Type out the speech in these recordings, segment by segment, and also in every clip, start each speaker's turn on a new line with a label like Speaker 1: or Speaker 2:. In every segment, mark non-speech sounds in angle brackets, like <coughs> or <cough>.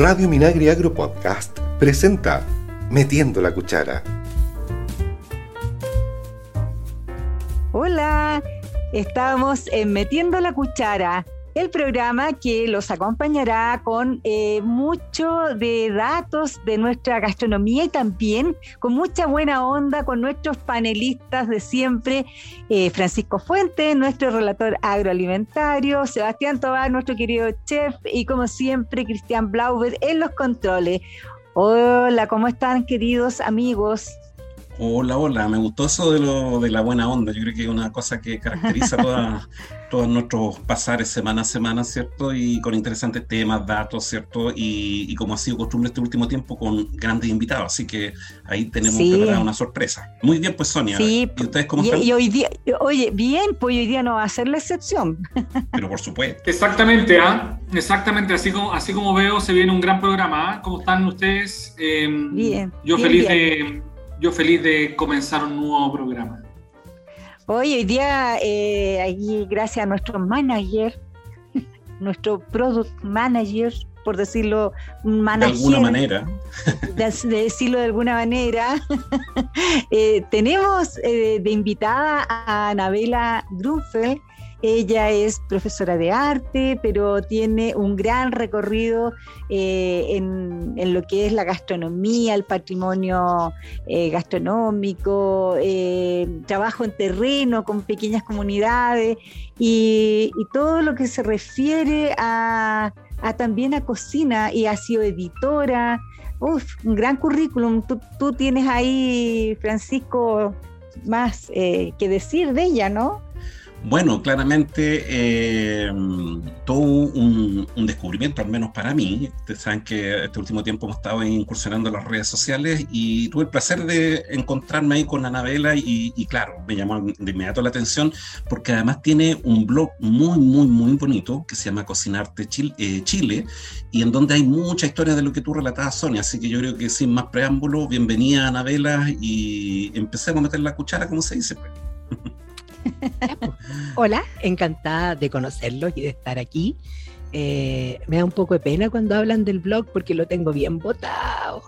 Speaker 1: Radio Minagri Agro Podcast presenta Metiendo la Cuchara.
Speaker 2: Hola, estamos en Metiendo la Cuchara el programa que los acompañará con eh, mucho de datos de nuestra gastronomía y también con mucha buena onda con nuestros panelistas de siempre, eh, Francisco Fuente, nuestro relator agroalimentario, Sebastián Tobar, nuestro querido chef y como siempre Cristian Blauber en los controles. Hola, ¿cómo están queridos amigos?
Speaker 3: Hola, hola, me gustó eso de, lo, de la buena onda. Yo creo que es una cosa que caracteriza toda, <laughs> todos nuestros pasares semana a semana, ¿cierto? Y con interesantes temas, datos, ¿cierto? Y, como ha sido costumbre este último tiempo, con grandes invitados. Así que ahí tenemos preparada una sorpresa. Muy bien, pues Sonia.
Speaker 2: Sí. ¿Y ustedes cómo están? Y, hoy día, oye, bien, pues hoy día no va a ser la excepción. <laughs>
Speaker 3: Pero por supuesto.
Speaker 4: Exactamente, ¿ah? Exactamente, así como, así como veo, se viene un gran programa. ¿ah? ¿Cómo están ustedes?
Speaker 2: Em, bien.
Speaker 4: Yo feliz de yo feliz de comenzar un nuevo programa.
Speaker 2: Hoy, hoy día, eh, gracias a nuestro manager, <laughs> nuestro product manager, por decirlo,
Speaker 3: manager, de alguna manera, <laughs>
Speaker 2: de, decirlo de alguna manera, <laughs> eh, tenemos eh, de invitada a Anabela Grunfeld, ella es profesora de arte, pero tiene un gran recorrido eh, en, lo que es la gastronomía, el patrimonio eh, gastronómico, eh, trabajo en terreno con pequeñas comunidades y, todo lo que se refiere a, también a cocina y ha sido editora. Uf, un gran currículum. Tú, tú tienes ahí, Francisco, más que decir de ella, ¿no?
Speaker 3: Bueno, claramente eh, todo un, descubrimiento, al menos para mí. Ustedes saben que este último tiempo hemos estado incursionando en las redes sociales y tuve el placer de encontrarme ahí con Anabela y, claro, me llamó de inmediato la atención porque además tiene un blog muy, muy, muy bonito que se llama Cocinarte Chile, eh, Chile y en donde hay mucha historia de lo que tú relatabas, Sonia. Así que yo creo que sin más preámbulo, bienvenida Anabela y empecemos a meter la cuchara, como se dice. Pues. <laughs>
Speaker 5: Hola, encantada de conocerlos y de estar aquí. Eh, me da un poco de pena cuando hablan del blog porque lo tengo bien votado.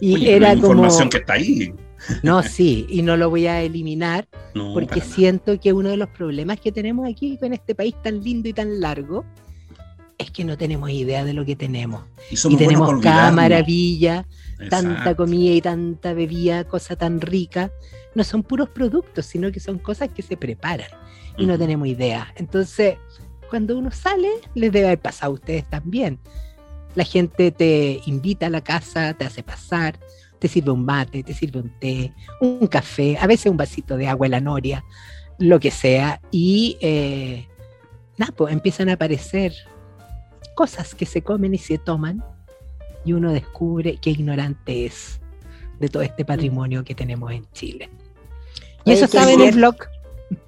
Speaker 3: Y era como. información que está ahí. <laughs>
Speaker 5: No, sí, y no lo voy a eliminar porque siento que uno de los problemas que tenemos aquí con este país tan lindo y tan largo es que no tenemos idea de lo que tenemos. Y, tenemos cada maravilla, tanta comida y tanta bebida, cosa tan rica no son puros productos, sino que son cosas que se preparan y no tenemos idea. Entonces, cuando uno sale, les debe haber pasado a ustedes también. La gente te invita a la casa, te hace pasar, te sirve un mate, te sirve un té, un café, a veces un vasito de agua en la noria, lo que sea, y eh, nada, pues empiezan a aparecer cosas que se comen y se toman, y uno descubre qué ignorante es de todo este patrimonio que tenemos en Chile. Y eso estaba en el blog.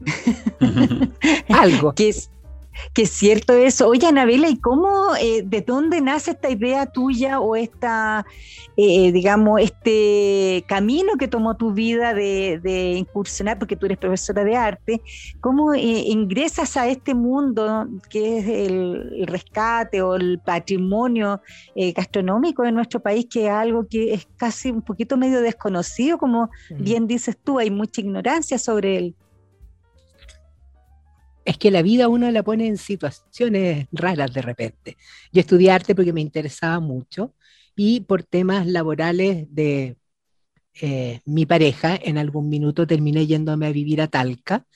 Speaker 5: <laughs>
Speaker 2: Algo. Que es, que es cierto eso. Oye, Anabela, ¿y cómo, eh, de dónde nace esta idea tuya o esta, eh, digamos, este camino que tomó tu vida de, incursionar, porque tú eres profesora de arte? ¿Cómo eh, ingresas a este mundo que es el, rescate o el patrimonio gastronómico de nuestro país, que es algo que es casi un poquito medio desconocido, como bien dices tú, hay mucha ignorancia sobre él?
Speaker 5: Es que la vida uno la pone en situaciones raras de repente. Yo estudié arte porque me interesaba mucho y por temas laborales de eh, mi pareja, en algún minuto terminé yéndome a vivir a Talca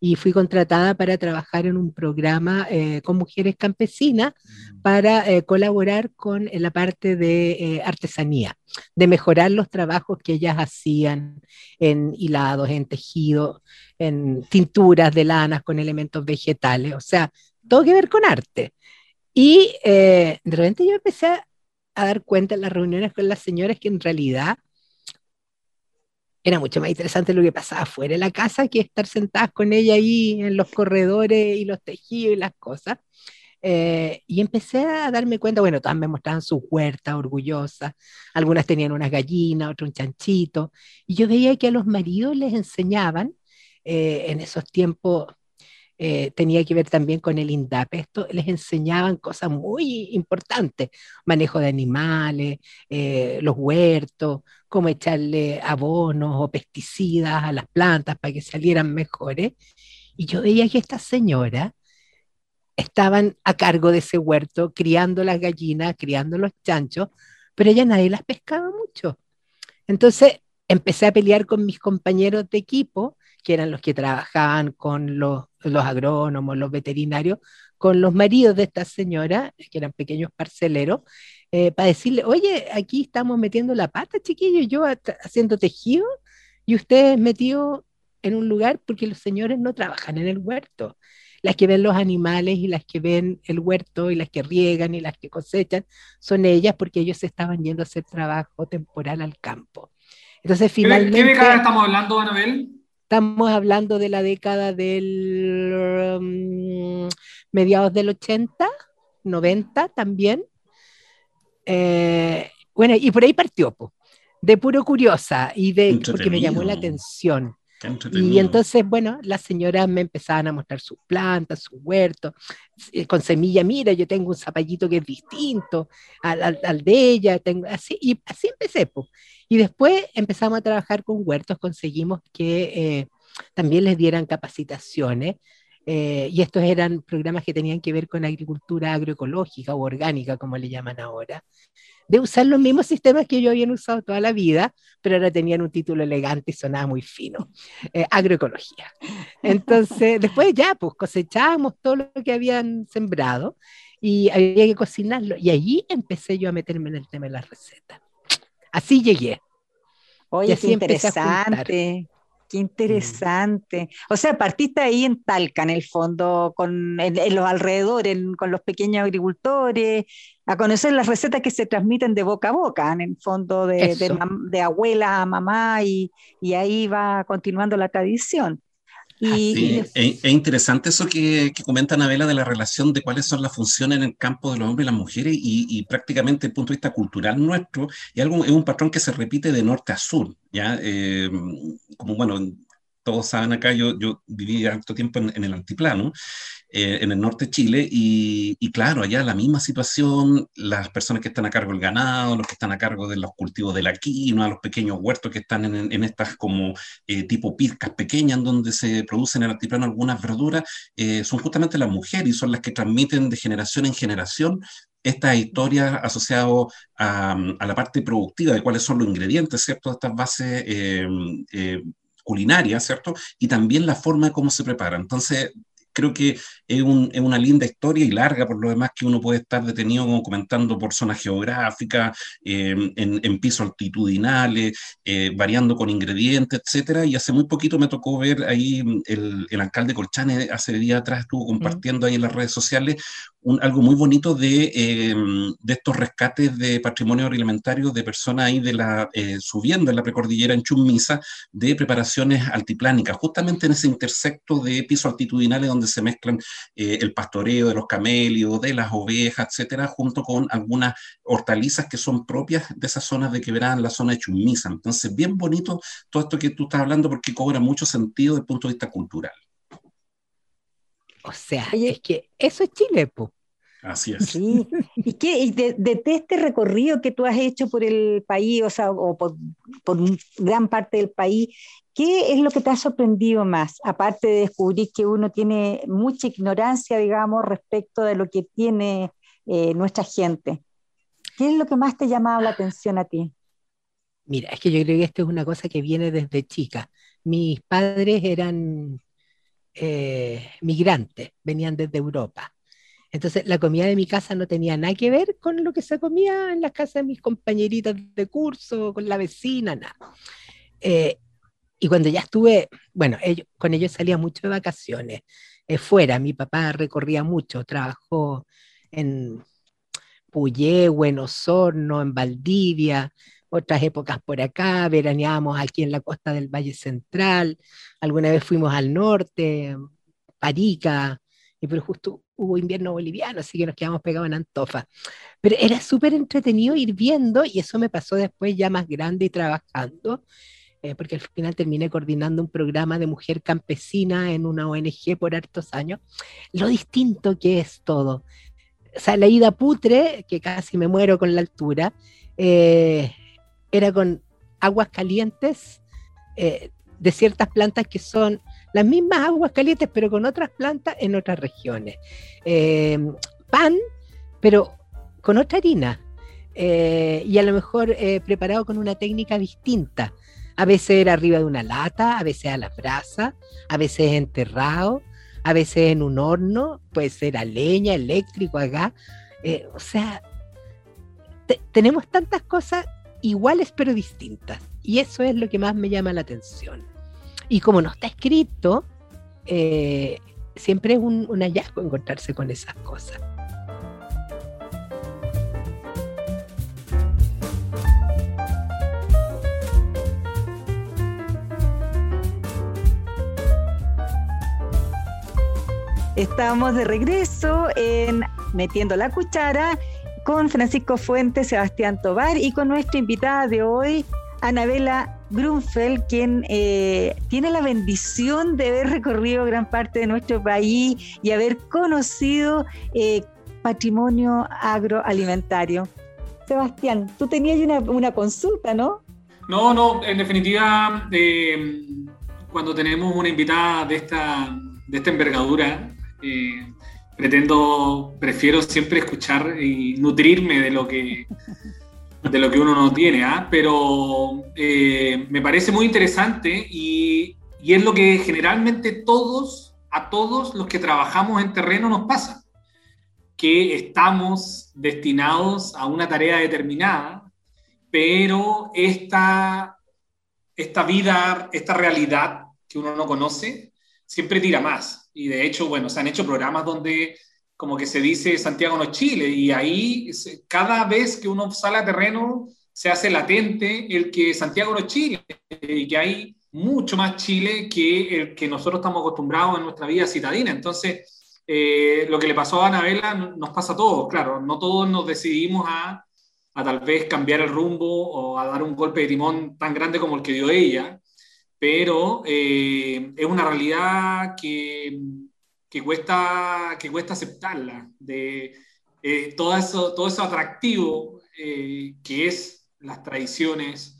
Speaker 5: y fui contratada para trabajar en un programa eh, con mujeres campesinas mm. para eh, colaborar con la parte de artesanía, de mejorar los trabajos que ellas hacían en hilados, en tejido, en tinturas de lanas con elementos vegetales, o sea, todo que ver con arte. Y de repente yo empecé a dar cuenta en las reuniones con las señoras que en realidad era mucho más interesante lo que pasaba fuera de la casa que estar sentadas con ella ahí en los corredores y los tejidos y las cosas. Eh, y empecé a darme cuenta, bueno, todas me mostraban su huerta orgullosa, algunas tenían unas gallinas, otro un chanchito, y yo veía que a los maridos les enseñaban eh, en esos tiempos eh, tenía que ver también con el INDAP. Esto les enseñaban cosas muy importantes, manejo de animales, eh, los huertos, cómo echarle abonos o pesticidas a las plantas para que salieran mejores. Y yo veía que estas señoras estaban a cargo de ese huerto, criando las gallinas, criando los chanchos, pero ella nadie las pescaba mucho. Entonces empecé a pelear con mis compañeros de equipo, que eran los que trabajaban con los, agrónomos, los veterinarios, con los maridos de esta señora, que eran pequeños parceleros, eh, para decirle, oye, aquí estamos metiendo la pata, chiquillos, yo haciendo tejido y ustedes metidos en un lugar porque los señores no trabajan en el huerto. Las que ven los animales y las que ven el huerto y las que riegan y las que cosechan son ellas porque ellos estaban yendo a hacer trabajo temporal al campo. Entonces, finalmente...
Speaker 4: ¿Qué década estamos hablando, Anabel?
Speaker 5: Estamos hablando de la década del um, mediados del 80, 90 también. Eh, bueno, y por ahí partió, de puro curiosa y de porque me llamó la atención. Y entonces, bueno, las señoras me empezaban a mostrar sus plantas, sus huertos, eh, con semilla, mira, yo tengo un zapallito que es distinto al, al, de ella, tengo, así, y así empecé. Pues. Y después empezamos a trabajar con huertos, conseguimos que eh, también les dieran capacitaciones. Eh, y estos eran programas que tenían que ver con agricultura agroecológica o orgánica, como le llaman ahora de usar los mismos sistemas que yo había usado toda la vida, pero ahora tenían un título elegante y sonaba muy fino, eh, agroecología. Entonces, <laughs> después ya, pues cosechábamos todo lo que habían sembrado y había que cocinarlo. Y allí empecé yo a meterme en el tema de las recetas. Así llegué.
Speaker 2: Oye, así qué interesante. Qué interesante. O sea, partiste ahí en Talca, en el fondo, con, en, los alrededores, con los pequeños agricultores, a conocer las recetas que se transmiten de boca a boca, en el fondo de, de, abuela a mamá, y, y, ahí va continuando la tradición.
Speaker 3: Y, es, interesante eso que, que comenta Anabela de la relación de cuáles son las funciones en el campo de los hombres y las mujeres y, y prácticamente desde el punto de vista cultural nuestro, y algo, es un patrón que se repite de norte a sur, ¿ya? Eh, como bueno, todos saben acá, yo, yo viví harto tiempo en, en el altiplano eh, en el norte de Chile y, claro, allá la misma situación, las personas que están a cargo del ganado, los que están a cargo de los cultivos de la quinoa, los pequeños huertos que están en, estas como eh, tipo pizcas pequeñas en donde se producen en el altiplano algunas verduras, eh, son justamente las mujeres y son las que transmiten de generación en generación estas historias asociadas a, la parte productiva de cuáles son los ingredientes, ¿cierto? Estas bases culinarias, ¿cierto? Y también la forma de cómo se prepara. Entonces, creo que es, una linda historia y larga por lo demás que uno puede estar detenido como comentando por zonas geográficas, eh, en, pisos altitudinales, eh, variando con ingredientes, etcétera. Y hace muy poquito me tocó ver ahí mm, el, el alcalde Colchane, hace días atrás estuvo compartiendo ahí en las redes sociales algo muy bonito de, em, de, estos rescates de patrimonio agroalimentario de personas ahí de la, eh, subiendo en la precordillera en Chumisa de preparaciones altiplánicas, justamente en ese intersecto de pisos altitudinales donde se mezclan eh, el pastoreo de los camelios, de las ovejas, etcétera, junto con algunas hortalizas que son propias de esas zonas de quebrada la zona de Chumisa. Entonces, bien bonito todo esto que tú estás hablando porque cobra mucho sentido desde el punto de vista cultural.
Speaker 5: O sea, es que eso es Chile, po.
Speaker 3: Así es.
Speaker 2: Sí. ¿Y qué, de, este recorrido que tú has hecho por el país, o sea, o por, por, gran parte del país, ¿qué es lo que te ha sorprendido más? Aparte de descubrir que uno tiene mucha ignorancia, digamos, respecto de lo que tiene eh, nuestra gente. ¿Qué es lo que más te ha llamado la atención a ti?
Speaker 5: Mira, es que yo creo que esto es una cosa que viene desde chica. Mis padres eran eh, migrantes, venían desde Europa. Entonces la comida de mi casa no tenía nada que ver con lo que se comía en las casas de mis compañeritas de curso, con la vecina, nada. Eh, y cuando ya estuve, bueno, con ellos salía mucho de vacaciones, eh, fuera, mi papá recorría mucho, trabajó en Puyehue, en Osorno, en Valdivia, otras épocas por acá, veraneábamos aquí en la costa del Valle Central, alguna vez fuimos al norte, Parica, y pero justo hubo invierno boliviano, así que nos quedamos pegados en Antofa. Pero era súper entretenido ir viendo, y eso me pasó después ya más grande y trabajando, eh, porque al final terminé coordinando un programa de mujer campesina en una ONG por hartos años, lo distinto que es todo. O sea, la ida putre, que casi me muero con la altura, eh, era con aguas calientes eh, de ciertas plantas que son las mismas aguas calientes, pero con otras plantas en otras regiones. pan, pero con otra harina. y a lo mejor preparado con una técnica distinta. A veces era arriba de una lata, a veces a la brasa, a veces enterrado, a veces en un horno, puede ser a leña, eléctrico, acá. Eh, o sea, tenemos tantas cosas iguales pero distintas. Y eso es lo que más me llama la atención. Y como no está escrito, eh, siempre es un hallazgo encontrarse con esas cosas.
Speaker 2: Estamos de regreso en Metiendo la Cuchara con Francisco Fuentes, Sebastián Tobar y con nuestra invitada de hoy, Anabela Grunfeld, quien eh, tiene la bendición de haber recorrido gran parte de nuestro país y haber conocido eh, patrimonio agroalimentario. Sebastián, tú tenías una, una consulta, ¿no?
Speaker 4: No, no, en definitiva, eh, cuando tenemos una invitada de esta, de esta envergadura, pretendo, prefiero siempre escuchar y nutrirme de lo que, de lo que uno no tiene, ¿ah? pero eh, me parece muy interesante y, y, es lo que generalmente todos, a todos los que trabajamos en terreno nos pasa, que estamos destinados a una tarea determinada, pero esta, esta vida, esta realidad que uno no conoce, siempre tira más y de hecho, bueno, se han hecho programas donde como que se dice Santiago no Chile y ahí cada vez que uno sale a terreno se hace latente el que Santiago no Chile y que hay mucho más Chile que el que nosotros estamos acostumbrados en nuestra vida citadina. Entonces, eh, lo que le pasó a Anabela nos pasa a todos, claro, no todos nos decidimos a, a tal vez cambiar el rumbo o a dar un golpe de timón tan grande como el que dio ella, pero eh, es una realidad que, que, cuesta, que cuesta aceptarla, de eh, todo, eso, todo eso atractivo eh, que es las tradiciones,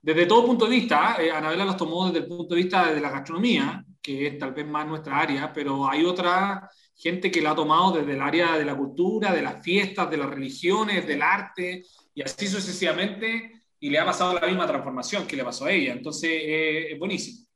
Speaker 4: desde todo punto de vista, Anabela los tomó desde el punto de vista de la gastronomía, que es tal vez más nuestra área, pero hay otra gente que la ha tomado desde el área de la cultura, de las fiestas, de las religiones, del arte, y así sucesivamente y le ha pasado la misma transformación que le pasó a ella. Entonces, eh, es buenísimo.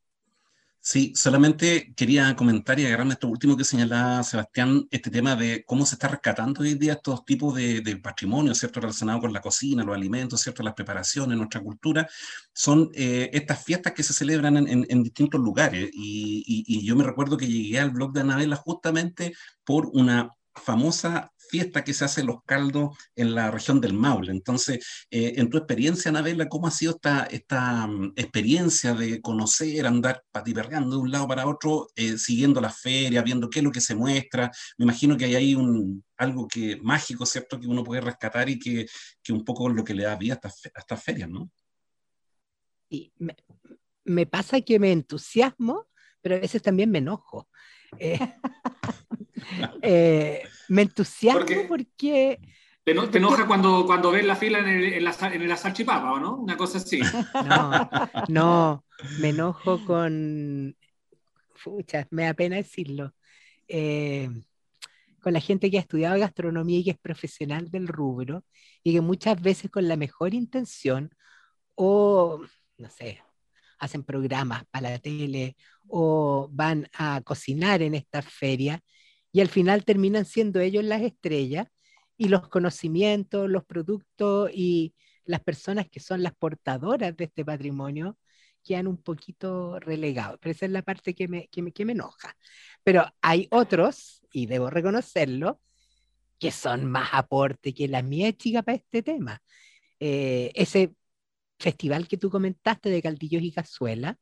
Speaker 3: Sí, solamente quería comentar y agarrarme esto último que señalaba Sebastián, este tema de cómo se está rescatando hoy en día estos tipos de, patrimonio, ¿cierto? Relacionado con la cocina, los alimentos, ¿cierto? Las preparaciones, nuestra cultura. Son eh, estas fiestas que se celebran en, distintos lugares. Y, y, yo me recuerdo que llegué al blog de Anabela justamente por una famosa fiesta que se hace los caldos en la región del Maule. Entonces, eh, en tu experiencia, Anabela, ¿cómo ha sido esta, esta mm, experiencia de conocer, andar patiperreando de un lado para otro, eh, siguiendo la feria, viendo qué es lo que se muestra? Me imagino que hay ahí un, algo que mágico, ¿cierto?, que uno puede rescatar y que, que un poco lo que le da vida a estas, ferias, ¿no?
Speaker 5: Y me, me, pasa que me entusiasmo, pero a veces también me enojo. Eh, eh, me entusiasmo porque...
Speaker 4: ¿Te, no, te enoja cuando, cuando ves la fila en el, en la, en la salchipapa, o no? Una cosa así. <laughs>
Speaker 5: No, no, me enojo con... Fucha, me da pena decirlo. Eh, con la gente que ha estudiado gastronomía y que es profesional del rubro y que muchas veces con la mejor intención o, no sé, hacen programas para la tele o van a cocinar en esta feria y al final terminan siendo ellos las estrellas y los conocimientos, los productos y las personas que son las portadoras de este patrimonio quedan un poquito relegados. Pero esa es la parte que me, que me, que me enoja. Pero hay otros, y debo reconocerlo, que son más aporte que la mía chica para este tema. Eh, ese festival que tú comentaste de caldillos y cazuela,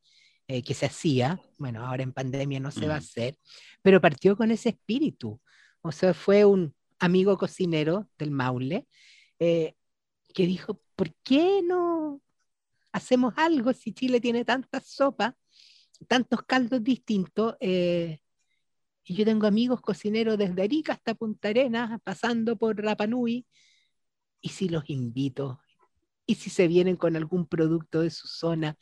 Speaker 5: eh, que se hacía, bueno, ahora en pandemia no se va a hacer, pero partió con ese espíritu. O sea, fue un amigo cocinero del Maule eh, que dijo, ¿por qué no, hacemos algo si Chile tiene tantas sopas, tantos caldos distintos. Eh, y yo tengo amigos cocineros desde Arica hasta Punta Arenas, pasando por Rapanui, y si los invito, y si se vienen con algún producto de su zona,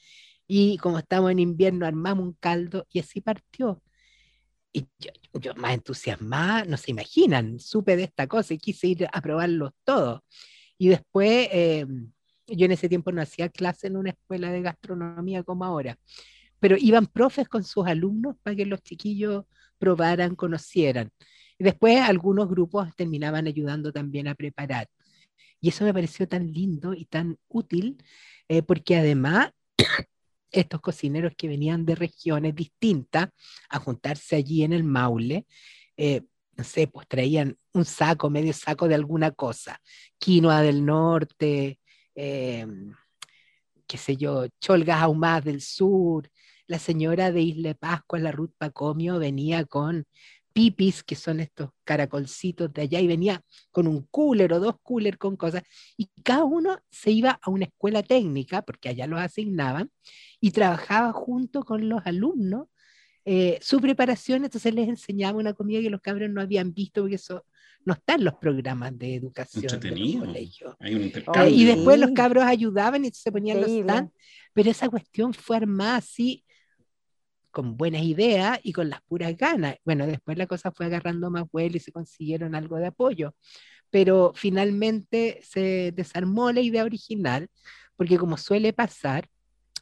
Speaker 5: y como estamos en invierno, armamos un caldo, y así partió. Y yo, más entusiasmada, no se imaginan, supe de esta cosa y quise ir a probarlos todos. Y después, eh, yo en ese tiempo no hacía clase en una escuela de gastronomía como ahora, pero iban profes con sus alumnos para que los chiquillos probaran, conocieran. Y después algunos grupos terminaban ayudando también a preparar. Y eso me pareció tan lindo y tan útil, eh, porque además estos cocineros que venían de regiones distintas a juntarse allí en el Maule, eh, no sé, pues traían un saco, medio saco de alguna cosa, quinoa del norte, eh, qué sé yo, cholgas ahumadas del sur. La señora de Isla Pascua, la Ruth Pacomio, venía con pipis, que son estos caracolcitos de allá, y venía con un cooler o dos coolers con cosas, y cada uno se iba a una escuela técnica, porque allá los asignaban, y trabajaba junto con los alumnos eh, su preparación, entonces les enseñaba una comida que los cabros no habían visto, porque eso no está en los programas de educación. De y después los cabros ayudaban y se ponían los stands, pero esa cuestión fue armada así con buenas ideas y con las puras ganas. Bueno, después la cosa fue agarrando más vuelo y se consiguieron algo de apoyo, pero finalmente se desarmó la idea original, porque como suele pasar,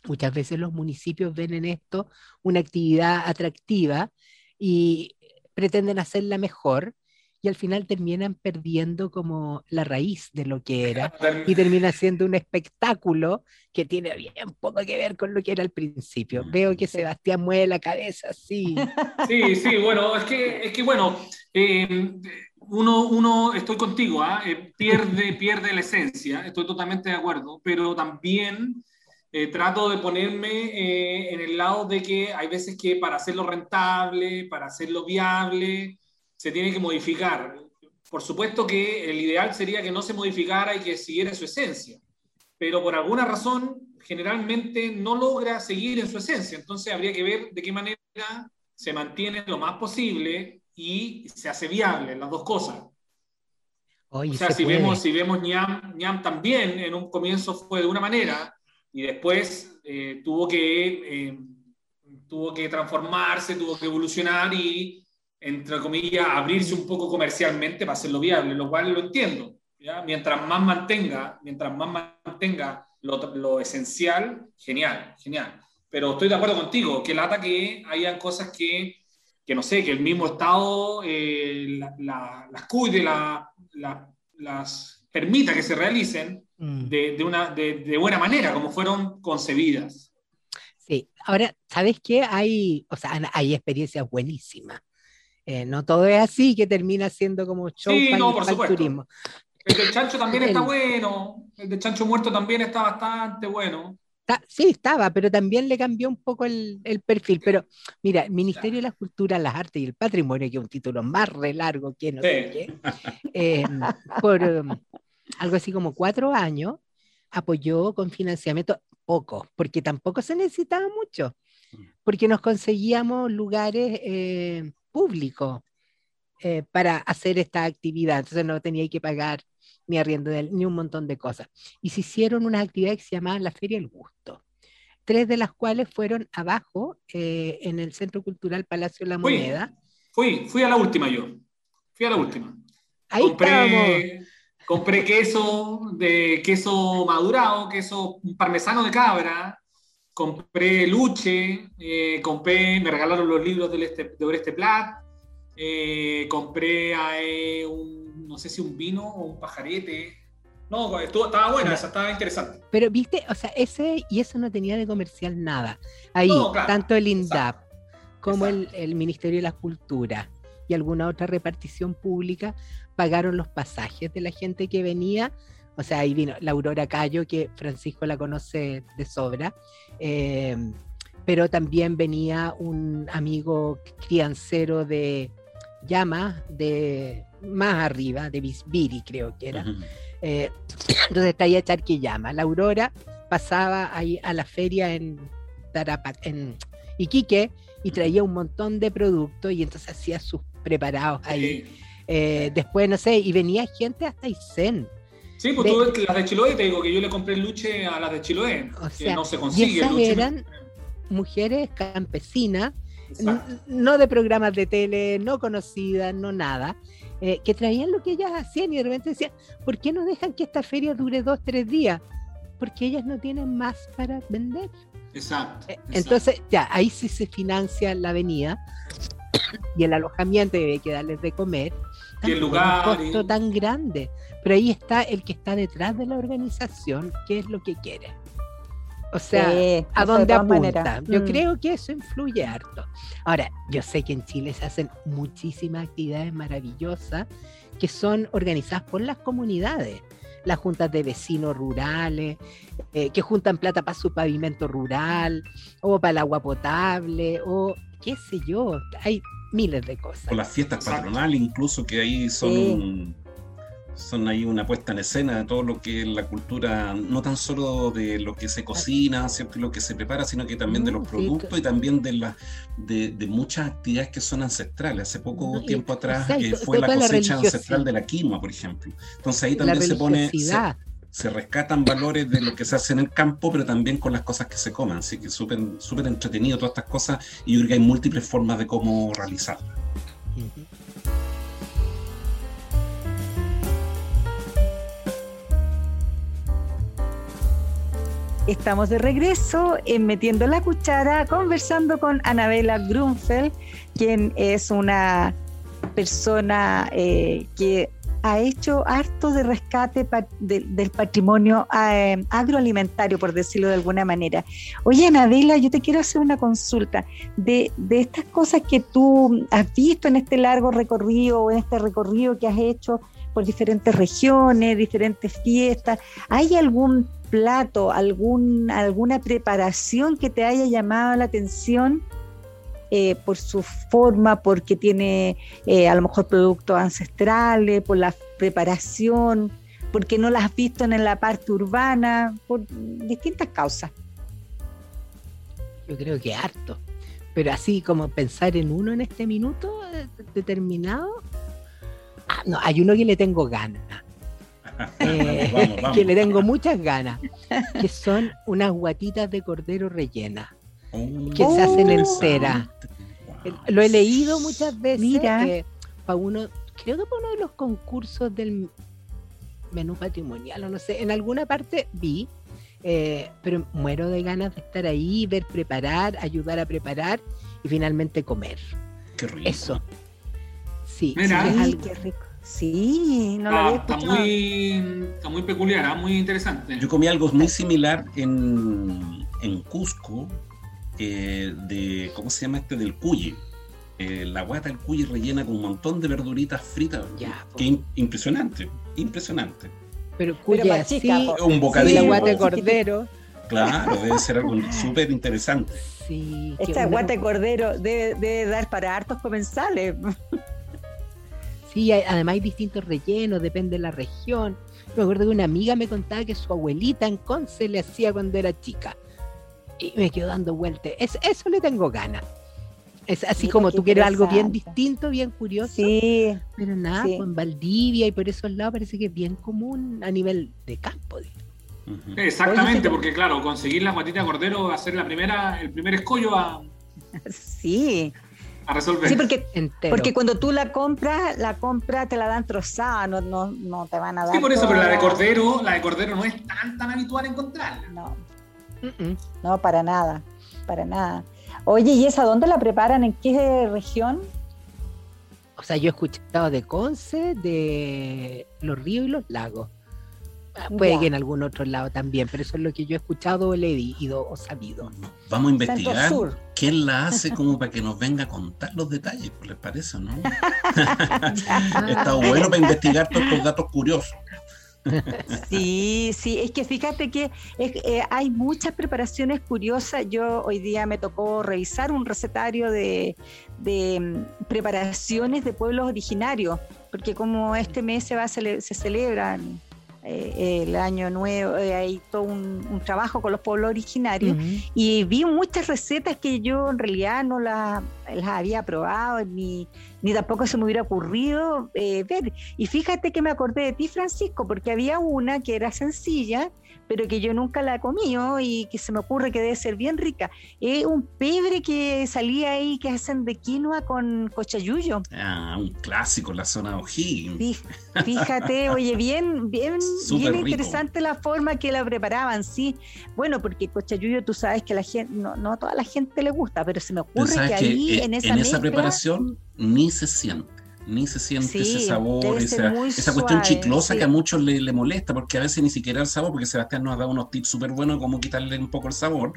Speaker 5: muchas veces los municipios ven en esto una actividad atractiva y pretenden hacerla mejor y al final terminan perdiendo como la raíz de lo que era <laughs> y termina siendo un espectáculo que tiene bien poco que ver con lo que era al principio. Mm. Veo que Sebastián mueve la cabeza, sí. <laughs>
Speaker 4: Sí, sí, bueno, es que, es que bueno, em, uno, uno, estoy contigo, ¿ah? eh, pierde, <laughs> pierde la esencia, estoy totalmente de acuerdo, pero también... Eh, trato de ponerme eh, en el lado de que hay veces que para hacerlo rentable, para hacerlo viable, se tiene que modificar. Por supuesto que el ideal sería que no se modificara y que siguiera su esencia, pero por alguna razón generalmente no logra seguir en su esencia. Entonces habría que ver de qué manera se mantiene lo más posible y se hace viable las dos cosas. o sea, si vemos, si vemos Ñam, también en un comienzo fue de una manera y después eh, tuvo, que, eh, tuvo que transformarse, tuvo que evolucionar y entre comillas, abrirse un poco comercialmente para hacerlo viable, lo cual lo entiendo. ¿ya? Mientras más mantenga, mientras más mantenga lo, lo, esencial, genial, genial. Pero estoy de acuerdo contigo, que lata que hayan cosas que, que no sé, que el mismo Estado eh, las cuide, la, las permita que se realicen mm. de, de, una, de, de buena manera, como fueron concebidas.
Speaker 5: Sí, ahora, ¿sabes qué? Hay, o sea, hay experiencias buenísimas. Eh, no todo es así, que termina siendo como show
Speaker 4: sí, no, por supuesto. turismo. El del chancho también está bueno, el del chancho muerto también está bastante bueno.
Speaker 5: sí, estaba, pero también le cambió un poco el, el perfil. Pero mira, el Ministerio de la Cultura, las Artes y el Patrimonio, que es un título más re largo que no sé qué, em, por um, algo así como cuatro años, apoyó con financiamiento poco, porque tampoco se necesitaba mucho, porque nos conseguíamos lugares eh, público eh, para hacer esta actividad. Entonces no tenía que pagar ni arriendo ni un montón de cosas. Y se hicieron una actividad que se llamaba la Feria del Gusto. Tres de las cuales fueron abajo, eh, en el Centro Cultural Palacio de la Moneda.
Speaker 4: Fui, fui a la última yo. Fui a la última. Ahí compré, compré queso de queso madurado, queso parmesano de cabra, compré Luche, eh, compré, me regalaron los libros del este, de Oreste Plat, eh, compré eh, un, no sé si un vino o un pajarete. No, estaba buena, esa estaba interesante.
Speaker 5: Pero viste, o sea, ese y eso no tenía de comercial nada. Ahí, tanto el INDAP como el, el, Ministerio de la Cultura y alguna otra repartición pública pagaron los pasajes de la gente que venía o sea, ahí vino la Aurora Cayo, que Francisco la conoce de sobra. Eh, pero también venía un amigo criancero de Llama, de más arriba, de Bisbiri, creo que era. Eh, entonces está ahí a echar que llama. La Aurora pasaba ahí a la feria en, en Iquique y traía un montón de productos y entonces hacía sus preparados ahí. Eh, después, no sé, y venía gente hasta Aysén.
Speaker 4: Sí, pues tú las de Chiloé, te digo que yo le compré el luche a las de Chiloé, que no se consigue.
Speaker 5: Y esas eran mujeres campesinas, no de programas de tele, no conocidas, no nada, eh, que traían lo que ellas hacían y de repente decían, ¿por qué no dejan que esta feria dure dos, tres días? Porque ellas no tienen más para vender.
Speaker 4: Exacto.
Speaker 5: Eh, entonces, ya, ahí sí se financia la avenida y el alojamiento y hay que darles de comer.
Speaker 4: Y el lugar.
Speaker 5: Un costo tan grande. Pero ahí está el que está detrás de la organización, qué es lo que quiere. O sea, a dónde apunta. Yo mm. creo que eso influye harto. Ahora, yo sé que en Chile se hacen muchísimas actividades maravillosas que son organizadas por las comunidades las juntas de vecinos rurales, eh, que juntan plata para su pavimento rural, o para el agua potable, o qué sé yo, hay miles de cosas.
Speaker 3: O las fiestas patronales incluso, que ahí son son ahí una puesta en escena de todo lo que es la cultura, no tan solo de lo que se cocina, ¿cierto? lo que se prepara, sino que también de los productos y también de, la, de, muchas actividades que son ancestrales. Hace poco tiempo atrás eh, fue la cosecha ancestral de la quinoa, por ejemplo. Entonces ahí también se pone... Se, rescatan valores de lo que se hace en el campo, pero también con las cosas que se comen. Así que súper súper entretenido todas estas cosas y yo creo que hay múltiples formas de cómo realizarlas.
Speaker 2: Estamos de regreso en Metiendo la Cuchara, conversando con Anabela Grunfeld, quien es una persona eh, que ha hecho harto de rescate del patrimonio eh, agroalimentario, por decirlo de alguna manera. Oye, Anabela, yo te quiero hacer una consulta de, de estas cosas que tú has visto en este largo recorrido, en este recorrido que has hecho por diferentes regiones, diferentes fiestas. ¿Hay algún plato, algún, alguna preparación que te haya llamado la atención eh, por su forma, porque tiene eh, a lo mejor productos ancestrales, por la preparación, porque no las has visto en la parte urbana, por distintas causas.
Speaker 5: Yo creo que harto, pero así como pensar en uno en este minuto eh, determinado, ah, no, hay uno que le tengo ganas. <laughs> Eh, que le tengo muchas ganas, que son unas guatitas de cordero rellena, oh. que se hacen en cera. Lo he leído muchas veces. Mira. para uno, creo que para uno de los concursos del menú patrimonial, o no sé, en alguna parte vi, eh, pero muero de ganas de estar ahí, ver preparar, ayudar a preparar y finalmente comer.
Speaker 3: Qué rico.
Speaker 5: Eso. Sí,
Speaker 4: Mira,
Speaker 2: sí, qué rico. Sí, no lo había
Speaker 4: está muy, está muy peculiar, ¿ah? muy interesante.
Speaker 3: Yo comí algo muy similar en, en Cusco, eh, de, ¿cómo se llama este? Del cuyi. Eh, la guata del cuyi rellena con un montón de verduritas fritas. Ya, que impresionante, impresionante.
Speaker 5: Pero cuyi así,
Speaker 3: un bocadillo.
Speaker 5: la guata de cordero.
Speaker 3: Claro, debe <laughs> ser algo súper interesante.
Speaker 2: Sí, Esta guata de cordero debe, debe dar para hartos comensales.
Speaker 5: Sí, además hay distintos rellenos, depende de la región. Me acuerdo que una amiga me contaba que su abuelita en Conce le hacía cuando era chica. Y me quedó dando vueltas. eso le tengo ganas. Es así como tú quieres algo bien distinto, bien curioso.
Speaker 2: Sí.
Speaker 5: Pero nada, pues en Valdivia y por esos lados parece que es bien común a nivel de campo.
Speaker 4: Exactamente, porque claro, conseguir la guatita de cordero va a ser la primera, el primer escollo a. <laughs>
Speaker 2: Sí,
Speaker 4: a resolver.
Speaker 2: Sí, porque, porque cuando tú la compras, la compra te la dan trozada, no, no, no te van a dar.
Speaker 4: Sí, por eso, pero la de cordero, la de cordero no es tan tan habitual encontrarla.
Speaker 2: No. No, para nada, para nada. Oye, ¿y esa dónde la preparan? ¿En qué región?
Speaker 5: O sea, yo he escuchado de Conce, de los ríos y los lagos. Puede que en algún otro lado también, pero eso es lo que yo he escuchado, o leído o sabido.
Speaker 3: Vamos a investigar quién la hace como para que nos venga a contar los detalles, ¿les parece, no? <laughs> Está bueno para investigar todos estos datos curiosos.
Speaker 2: Sí, sí, es que fíjate que eh, hay muchas preparaciones curiosas. Yo hoy día me tocó revisar un recetario de, mm, preparaciones de pueblos originarios, porque como este mes se, va se celebran eh, el año nuevo, eh, hay todo un, trabajo con los pueblos originarios y vi muchas recetas que yo en realidad no las, las había probado ni, ni tampoco se me hubiera ocurrido ver. Y fíjate que me acordé de ti, Francisco, porque había una que era sencilla, pero que yo nunca la he comido y que se me ocurre que debe ser bien rica. Es un pebre que salía ahí que hacen de quinoa con cochayuyo.
Speaker 3: Ah, un clásico en la zona de O'Higgins.
Speaker 2: Fíjate, oye, bien, bien, bien <laughs> interesante la forma que la preparaban, sí. Bueno, porque cochayuyo tú sabes que la gente, no, no a toda la gente le gusta, pero se me ocurre que ahí en esa,
Speaker 3: en esa preparación ni se siente ni se siente ese sabor, esa, cuestión chiclosa que a muchos le, molesta, porque a veces ni siquiera el sabor, porque Sebastián nos ha dado unos tips súper buenos de cómo quitarle un poco el sabor,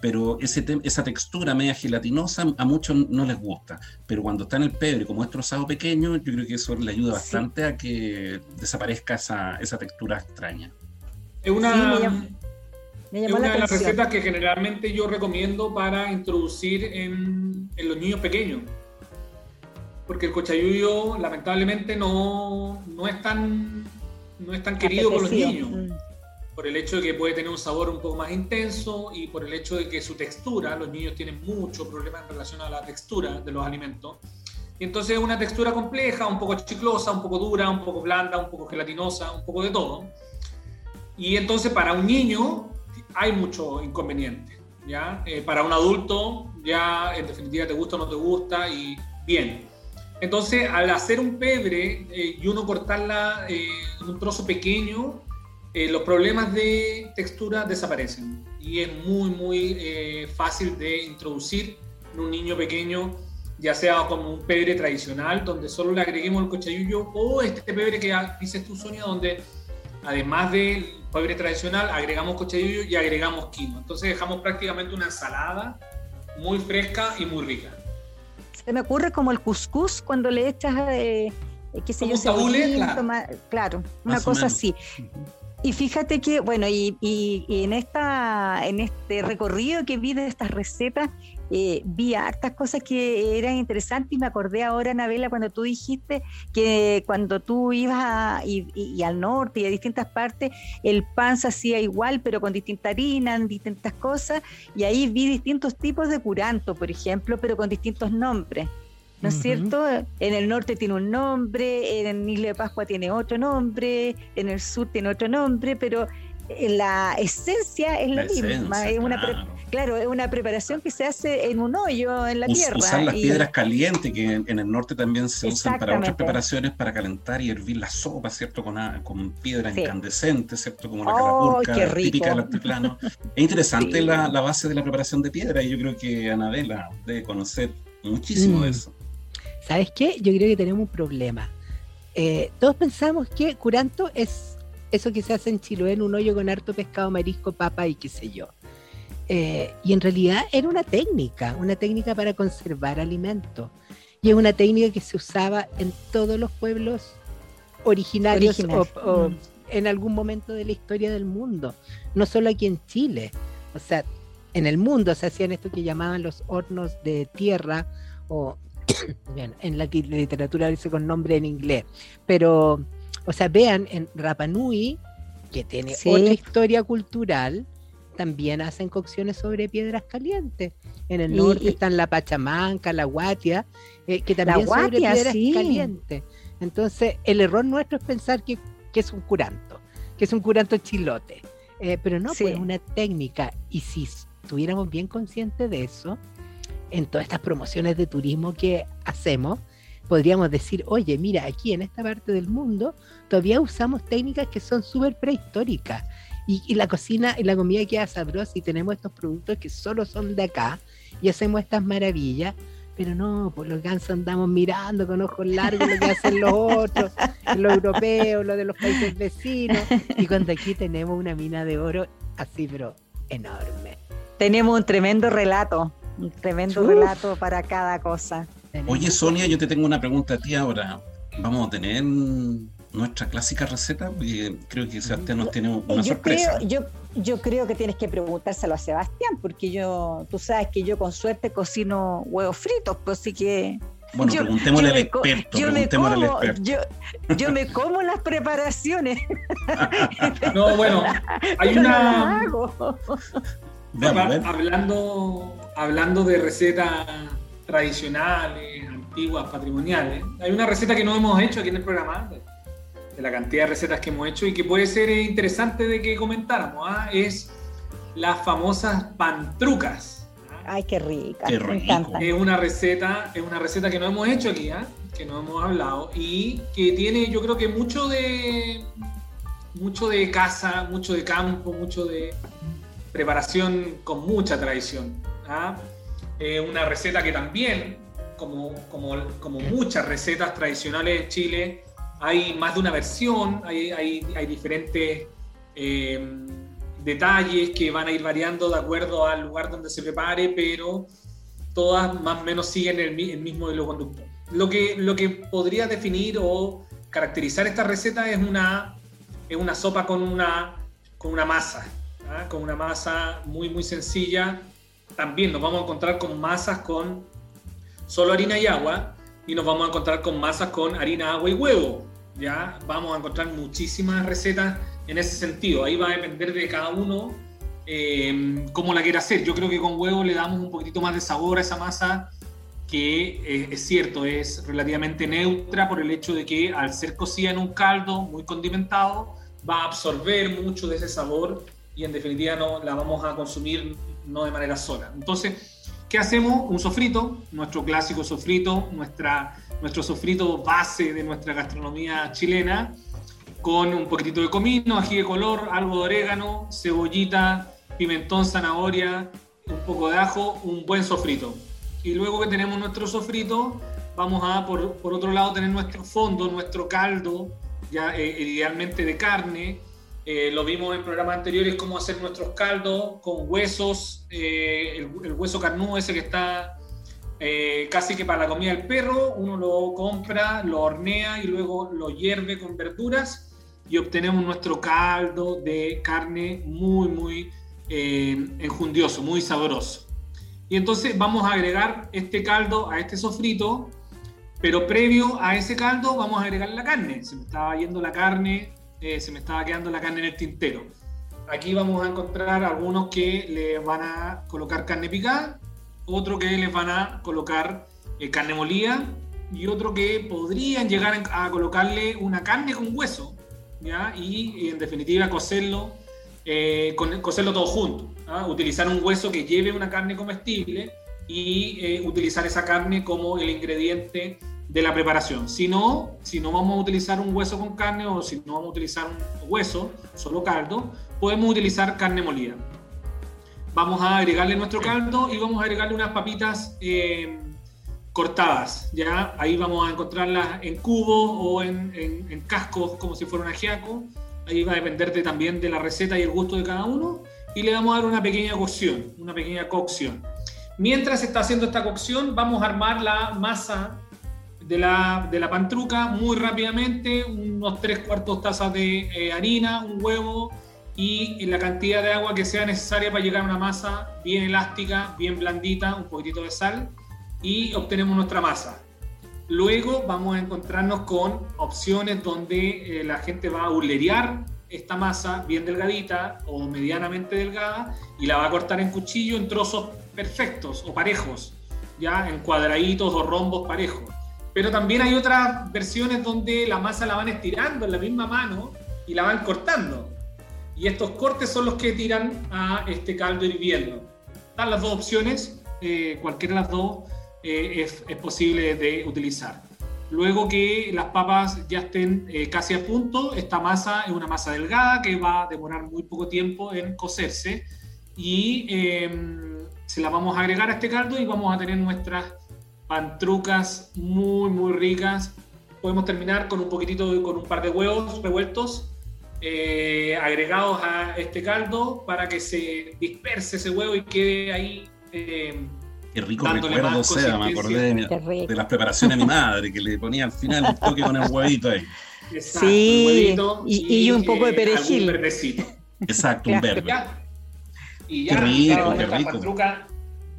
Speaker 3: pero ese esa textura media gelatinosa a muchos no les gusta. Pero cuando está en el pebre, como es trozado pequeño, yo creo que eso le ayuda bastante a que desaparezca esa, esa textura extraña.
Speaker 4: Es una, es una de las recetas que generalmente yo recomiendo para introducir en, en los niños pequeños porque el cochayuyo lamentablemente no, no, es, tan, no es tan querido por los niños, mm. por el hecho de que puede tener un sabor un poco más intenso y por el hecho de que su textura, los niños tienen mucho problema en relación a la textura de los alimentos. Y entonces es una textura compleja, un poco chiclosa, un poco dura, un poco blanda, un poco gelatinosa, un poco de todo. Y entonces para un niño hay mucho inconveniente. ¿ya? Eh, para un adulto ya en definitiva te gusta o no te gusta y bien. Entonces, al hacer un pebre eh, y uno cortarla eh, en un trozo pequeño, eh, los problemas de textura desaparecen y es muy, muy fácil de introducir en un niño pequeño, ya sea como un pebre tradicional, donde solo le agreguemos el cochayuyo, o este pebre que dices tú, Sonia, donde además del pebre tradicional, agregamos cochayuyo y agregamos quinoa. Entonces dejamos prácticamente una ensalada muy fresca y muy rica.
Speaker 2: Se me ocurre como el cuscús cuando le echas, eh, eh qué sé yo, claro. claro, una cosa así. Y fíjate que, bueno, y, en, esta, en este recorrido que vi de estas recetas, eh, vi hartas cosas que eran interesantes y me acordé ahora, Anabela, cuando tú dijiste que cuando tú ibas y, al norte y a distintas partes, el pan se hacía igual, pero con distinta harina, distintas cosas, y ahí vi distintos tipos de curanto, por ejemplo, pero con distintos nombres. ¿no es cierto? En el norte tiene un nombre, en Isla de Pascua tiene otro nombre, en el sur tiene otro nombre, pero la esencia es la, misma. es una claro. Es una preparación que se hace en un hoyo en la tierra.
Speaker 3: Usar las piedras calientes, que en, el norte también se usan para otras preparaciones, para calentar y hervir la sopa, ¿cierto? Con, con piedra incandescente, ¿cierto? Como la oh, típica del altiplano. es interesante la, base de la preparación de piedra y yo creo que Anabela debe conocer muchísimo de mm. eso.
Speaker 5: ¿Sabes qué? Yo creo que tenemos un problema. Eh, todos pensamos que curanto es eso que se hace en Chiloé en un hoyo con harto pescado, marisco, papa y qué sé yo. Eh, y en realidad era una técnica, una técnica para conservar alimentos. Y es una técnica que se usaba en todos los pueblos originarios o, mm. en algún momento de la historia del mundo, no solo aquí en Chile. O sea, en el mundo se hacían esto que llamaban los hornos de tierra o <coughs> en la literatura dice con nombre en inglés, pero, o sea, vean, en Rapanui, que tiene otra historia cultural, también hacen cocciones sobre piedras calientes. En el norte están la Pachamanca, la Guatia, eh, que también sobre piedras calientes. Entonces, el error nuestro es pensar que, es un curanto, que es un curanto chilote. Eh, pero no, pues es una técnica. Y si estuviéramos bien conscientes de eso, en todas estas promociones de turismo que hacemos, podríamos decir, oye, mira, aquí en esta parte del mundo todavía usamos técnicas que son súper prehistóricas. Y, la cocina y la comida queda sabrosa y tenemos estos productos que solo son de acá y hacemos estas maravillas. Pero no, por los gansos andamos mirando con ojos largos lo que hacen los otros, los europeos, los de los países vecinos. Y cuando aquí tenemos una mina de oro así, pero enorme.
Speaker 2: Tenemos un tremendo relato un tremendo relato para cada cosa.
Speaker 3: Oye, Sonia, yo te tengo una pregunta a ti ahora. ¿Vamos a tener nuestra clásica receta? Porque creo que Sebastián nos tiene una sorpresa.
Speaker 2: yo, yo creo que tienes que preguntárselo a Sebastián, porque yo, tú sabes que yo con suerte cocino huevos fritos, pues así que
Speaker 3: Bueno, preguntémosle al experto.
Speaker 2: Yo me, como, yo, me como las preparaciones. <laughs>
Speaker 4: no, bueno, hay una. hablando, hablando de recetas tradicionales, antiguas, patrimoniales, hay una receta que no hemos hecho aquí en el programa, de la cantidad de recetas que hemos hecho y que puede ser interesante de que comentáramos, ¿ah? es las famosas pantrucas.
Speaker 2: Ay, qué rica.
Speaker 3: Me encanta.
Speaker 4: Es una receta, es una receta que no hemos hecho aquí, ¿eh? que no hemos hablado y que tiene, yo creo que mucho de mucho de casa, mucho de campo, mucho de preparación con mucha tradición. ¿ah? una receta que también, como, como, como, muchas recetas tradicionales de Chile, hay más de una versión, hay, hay, diferentes eh, detalles que van a ir variando de acuerdo al lugar donde se prepare, pero todas más o menos siguen el, mismo hilo conductor. Lo que, lo que podría definir o caracterizar esta receta es una, es una sopa con una, con una masa, ¿ah? con una masa muy, muy sencilla. También nos vamos a encontrar con masas con solo harina y agua y nos vamos a encontrar con masas con harina, agua y huevo. ¿Ya? Vamos a encontrar muchísimas recetas en ese sentido. Ahí va a depender de cada uno eh, cómo la quiera hacer. Yo creo que con huevo le damos un poquitito más de sabor a esa masa que es cierto, es relativamente neutra por el hecho de que al ser cocida en un caldo muy condimentado, va a absorber mucho de ese sabor y en definitiva no la vamos a consumir no de manera sola. Entonces, ¿qué hacemos? Un sofrito, nuestro clásico sofrito, nuestra, nuestro sofrito base de nuestra gastronomía chilena, con un poquitito de comino, ají de color, algo de orégano, cebollita, pimentón, zanahoria, un poco de ajo, un buen sofrito. Y luego que tenemos nuestro sofrito, vamos a, por, por otro lado, tener nuestro fondo, nuestro caldo, ya eh, idealmente de carne. Eh, lo vimos en programas anteriores, cómo hacer nuestros caldos con huesos, eh, el, el, hueso carnudo ese que está casi que para la comida del perro, uno lo compra, lo hornea y luego lo hierve con verduras y obtenemos nuestro caldo de carne muy, muy eh, enjundioso, muy sabroso. Y entonces vamos a agregar este caldo a este sofrito, pero previo a ese caldo vamos a agregar la carne. Se me estaba yendo la carne, eh, se me estaba quedando la carne en el tintero. Aquí vamos a encontrar algunos que le van a colocar carne picada, otro que les van a colocar eh, carne molida y otro que podrían llegar a colocarle una carne con hueso, y, en definitiva cocerlo, eh, cocerlo todo junto. ¿ah? Utilizar un hueso que lleve una carne comestible y eh, utilizar esa carne como el ingrediente de la preparación. Si no, si no vamos a utilizar un hueso con carne o si no vamos a utilizar un hueso, solo caldo, podemos utilizar carne molida. Vamos a agregarle nuestro caldo y vamos a agregarle unas papitas eh, cortadas, ¿ya? Ahí vamos a encontrarlas en cubos o en, en, cascos como si fuera un ajiaco. Ahí va a depender de, también de la receta y el gusto de cada uno. Y le vamos a dar una pequeña cocción, una pequeña cocción. Mientras se está haciendo esta cocción, vamos a armar la masa de la, de la pantruca muy rápidamente, unos 3 cuartos tazas de eh, harina, un huevo y la cantidad de agua que sea necesaria para llegar a una masa bien elástica, bien blandita, un poquitito de sal y obtenemos nuestra masa. Luego vamos a encontrarnos con opciones donde eh, la gente va a hulerear esta masa bien delgadita o medianamente delgada y la va a cortar en cuchillo en trozos perfectos o parejos, ya en cuadraditos o rombos parejos. Pero también hay otras versiones donde la masa la van estirando en la misma mano y la van cortando. Y estos cortes son los que tiran a este caldo hirviendo. Están las dos opciones, eh, cualquiera de las dos eh, es, posible de utilizar. Luego que las papas ya estén eh, casi a punto, esta masa es una masa delgada que va a demorar muy poco tiempo en cocerse y em, se la vamos a agregar a este caldo y vamos a tener nuestras pantrucas muy muy ricas. Podemos terminar con un poquitito, con un par de huevos revueltos eh, agregados a este caldo para que se disperse ese huevo y quede ahí em,
Speaker 3: Qué rico recuerdo sea, me acordé de, las preparaciones de mi madre, que le ponía al final un toque con el huevito ahí. <laughs>
Speaker 2: Exacto, sí, y, un poco de eh, perejil.
Speaker 3: Exacto, un verde.
Speaker 4: Y ya, qué rico, qué rico.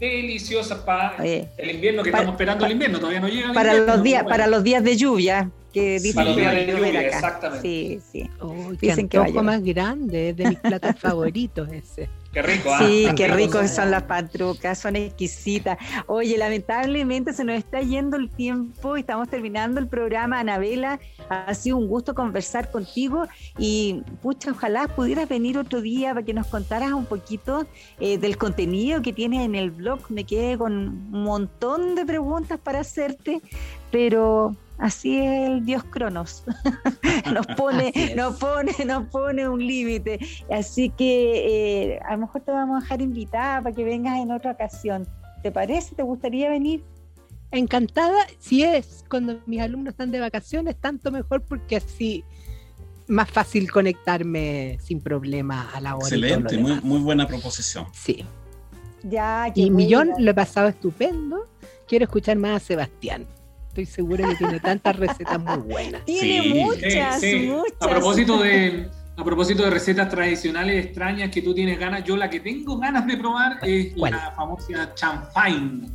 Speaker 4: Deliciosas para el invierno que estamos esperando el invierno, todavía no llega.
Speaker 2: para los días, para los días de lluvia, que
Speaker 4: dicen para los días de lluvia, exactamente.
Speaker 2: Sí, sí.
Speaker 5: dicen que va más grande, es de mis platos <laughs> favoritos ese.
Speaker 4: Qué rico,
Speaker 2: ¿ah? Sí, qué rico son las patrucas, son exquisitas. Oye, lamentablemente se nos está yendo el tiempo y estamos terminando el programa. Anabela, ha sido un gusto conversar contigo y pucha, ojalá pudieras venir otro día para que nos contaras un poquito eh, del contenido que tienes en el blog. Me quedé con un montón de preguntas para hacerte, pero así es el dios Cronos. <laughs> nos pone, nos pone, nos pone un límite. Así que eh, a lo mejor te vamos a dejar invitada para que vengas en otra ocasión. ¿Te parece? ¿Te gustaría venir?
Speaker 5: Encantada, si es cuando mis alumnos están de vacaciones, tanto mejor porque así más fácil conectarme sin problema a la hora.
Speaker 3: Excelente, muy, muy buena proposición.
Speaker 5: Sí.
Speaker 2: Ya,
Speaker 5: y Millón lo he pasado estupendo. Quiero escuchar más a Sebastián. Estoy segura que tiene tantas recetas muy buenas.
Speaker 2: Tiene muchas, muchas.
Speaker 4: A propósito de a propósito de recetas tradicionales extrañas que tú tienes ganas, yo la que tengo ganas de probar es la famosa chanfain.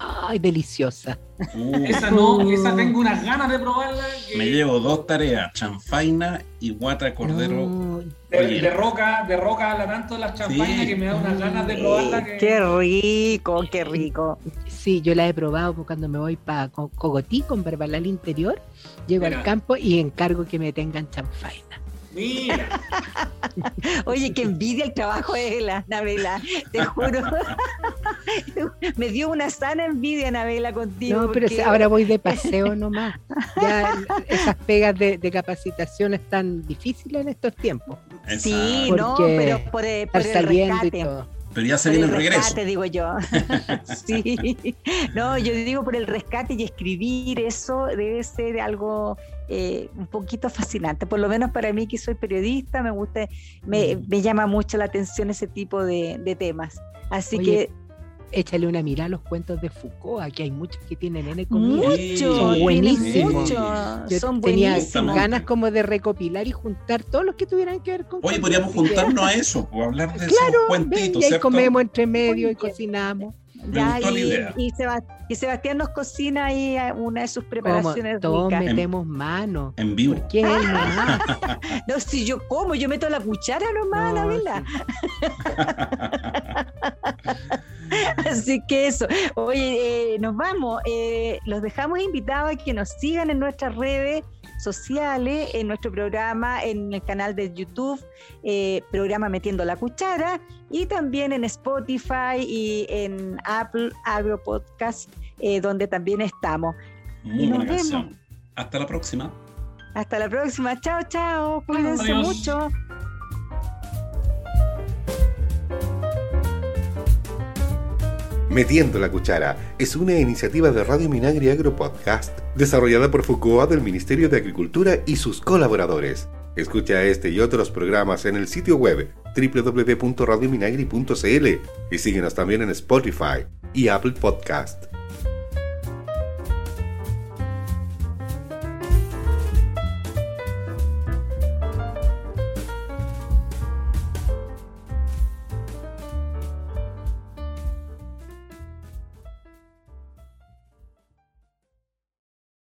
Speaker 5: Ay, deliciosa.
Speaker 4: Uh. <laughs> Esa no, esa tengo unas ganas de probarla.
Speaker 3: Me llevo dos tareas, chanfaina y guata cordero.
Speaker 4: De, roca, de roca la tanto las chanfainas que me da unas ganas de probarla.
Speaker 2: Qué rico, qué rico.
Speaker 5: Sí, yo la he probado cuando me voy para Cogotí con Barbalal Interior. Llego al campo y encargo que me tengan chanfaina.
Speaker 4: Mira. <laughs>
Speaker 2: Oye, qué envidia el trabajo de la Navela, te juro. <laughs> Me dio una sana envidia, Navela, contigo.
Speaker 5: No, pero ahora voy de paseo nomás. Ya <laughs> esas pegas de, capacitación están difíciles en estos tiempos.
Speaker 2: Sí, no, pero por, el, rescate.
Speaker 3: Pero ya se viene el, regreso. Rescate,
Speaker 2: digo yo. <laughs> sí. No, yo digo por el rescate y escribir eso debe ser algo eh, un poquito fascinante, por lo menos para mí que soy periodista, me gusta, me, me llama mucho la atención ese tipo de, temas. Así que
Speaker 5: échale una mirada a los cuentos de Foucault. Aquí hay muchos que tienen N.
Speaker 2: Muchos, son buenísimos.
Speaker 5: son tenía ganas como de recopilar y juntar todos los que tuvieran que ver con.
Speaker 3: Oye, podríamos juntarnos a eso, o hablar de esos cuentitos.
Speaker 5: y ahí comemos entre medio y cocinamos.
Speaker 2: y, Sebastián nos cocina ahí una de sus preparaciones
Speaker 5: Todos metemos mano.
Speaker 3: En vivo.
Speaker 5: ¿Qué <laughs>
Speaker 2: no, si yo como, yo meto la cuchara nomás, la verdad. <laughs> <laughs> Así que eso. Oye, eh, nos vamos. Eh, los dejamos invitados a que nos sigan en nuestras redes sociales, en nuestro programa, en el canal de YouTube, eh, programa Metiendo la Cuchara, y también en Spotify y en Apple Agro Podcast, eh, donde también estamos.
Speaker 3: Muy buena canción. Hasta la próxima.
Speaker 2: Hasta la próxima. Chao, chao. Cuídense mucho.
Speaker 1: Metiendo la Cuchara es una iniciativa de Radio Minagri Agro Podcast desarrollada por FUCOA del Ministerio de Agricultura y sus colaboradores. Escucha este y otros programas en el sitio web www.radiominagri.cl y síguenos también en Spotify y Apple Podcast.